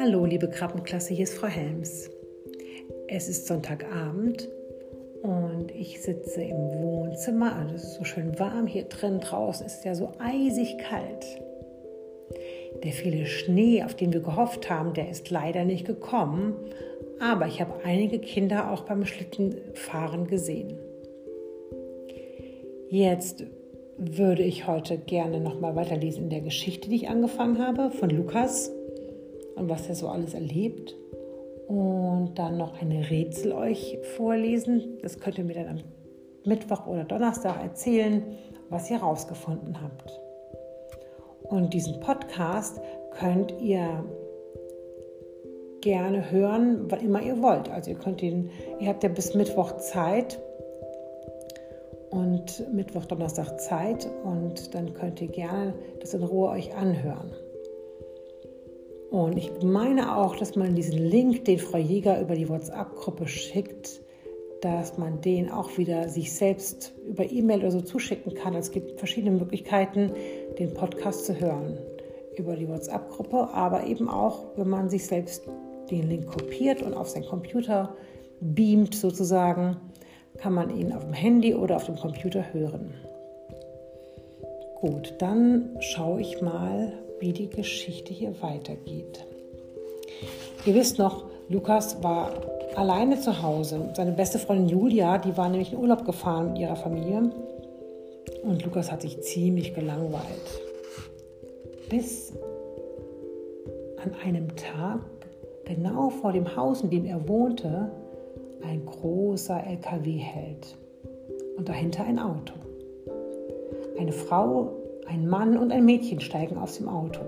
Hallo, liebe Krabbenklasse, hier ist Frau Helms. Es ist Sonntagabend und ich sitze im Wohnzimmer. Also es ist so schön warm hier drin. Draußen ist ja so eisig kalt. Der viele Schnee, auf den wir gehofft haben, der ist leider nicht gekommen. Aber ich habe einige Kinder auch beim Schlittenfahren gesehen. Jetzt würde ich heute gerne noch mal weiterlesen in der Geschichte, die ich angefangen habe von Lukas und was er so alles erlebt. Und dann noch eine Rätsel euch vorlesen. Das könnt ihr mir dann am Mittwoch oder Donnerstag erzählen, was ihr rausgefunden habt. Und diesen Podcast könnt ihr gerne hören, wann immer ihr wollt. Also ihr könnt ihn, ihr habt ja bis Mittwoch Zeit Mittwoch, Donnerstag Zeit und dann könnt ihr gerne das in Ruhe euch anhören. Und ich meine auch, dass man diesen Link, den Frau Jäger über die WhatsApp-Gruppe schickt, dass man den auch wieder sich selbst über E-Mail oder so zuschicken kann. Es gibt verschiedene Möglichkeiten, den Podcast zu hören. Über die WhatsApp-Gruppe, aber eben auch, wenn man sich selbst den Link kopiert und auf seinen Computer beamt sozusagen, kann man ihn auf dem Handy oder auf dem Computer hören. Gut, dann schaue ich mal, wie die Geschichte hier weitergeht. Ihr wisst noch, Lukas war alleine zu Hause. Seine beste Freundin Julia, die war nämlich in Urlaub gefahren mit ihrer Familie. Und Lukas hat sich ziemlich gelangweilt. Bis an einem Tag, genau vor dem Haus, in dem er wohnte, ein großer LKW hält und dahinter ein Auto. Eine Frau, ein Mann und ein Mädchen steigen aus dem Auto.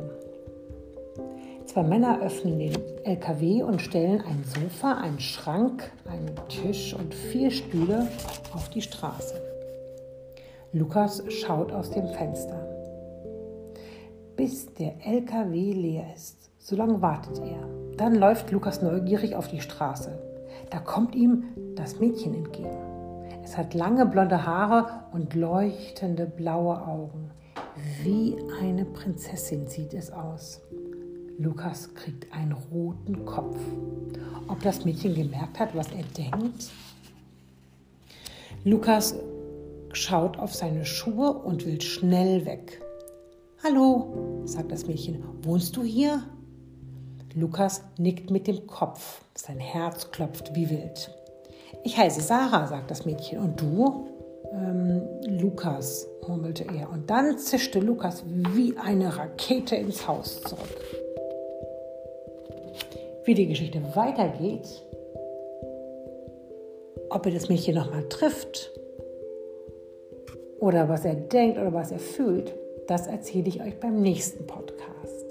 Zwei Männer öffnen den LKW und stellen ein Sofa, einen Schrank, einen Tisch und vier Stühle auf die Straße. Lukas schaut aus dem Fenster. Bis der LKW leer ist, so lange wartet er. Dann läuft Lukas neugierig auf die Straße. Da kommt ihm das Mädchen entgegen. Es hat lange blonde Haare und leuchtende blaue Augen. Wie eine Prinzessin sieht es aus. Lukas kriegt einen roten Kopf. Ob das Mädchen gemerkt hat, was er denkt? Lukas schaut auf seine Schuhe und will schnell weg. Hallo, sagt das Mädchen, wohnst du hier? Lukas nickt mit dem Kopf. Sein Herz klopft wie wild. Ich heiße Sarah, sagt das Mädchen. Und du? Ähm, Lukas, murmelte er. Und dann zischte Lukas wie eine Rakete ins Haus zurück. Wie die Geschichte weitergeht, ob er das Mädchen nochmal trifft oder was er denkt oder was er fühlt, das erzähle ich euch beim nächsten Podcast.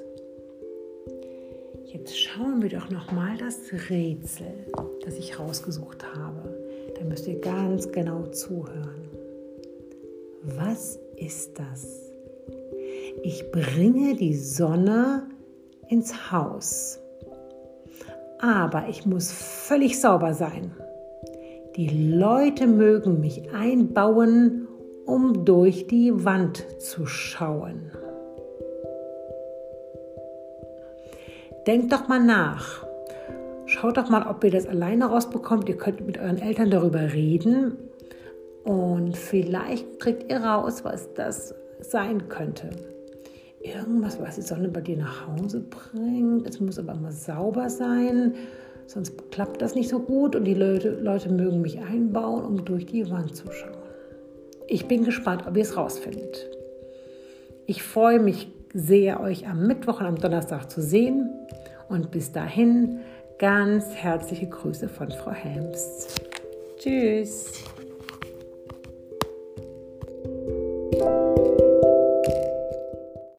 Jetzt schauen wir doch noch mal das Rätsel, das ich rausgesucht habe. Da müsst ihr ganz genau zuhören. Was ist das? Ich bringe die Sonne ins Haus. Aber ich muss völlig sauber sein. Die Leute mögen mich einbauen, um durch die Wand zu schauen. Denkt doch mal nach. Schaut doch mal, ob ihr das alleine rausbekommt. Ihr könnt mit euren Eltern darüber reden und vielleicht kriegt ihr raus, was das sein könnte. Irgendwas, was die Sonne bei dir nach Hause bringt. Es muss aber immer sauber sein, sonst klappt das nicht so gut und die Leute, Leute mögen mich einbauen, um durch die Wand zu schauen. Ich bin gespannt, ob ihr es rausfindet. Ich freue mich sehr, euch am Mittwoch und am Donnerstag zu sehen. Und bis dahin ganz herzliche Grüße von Frau Helms. Tschüss.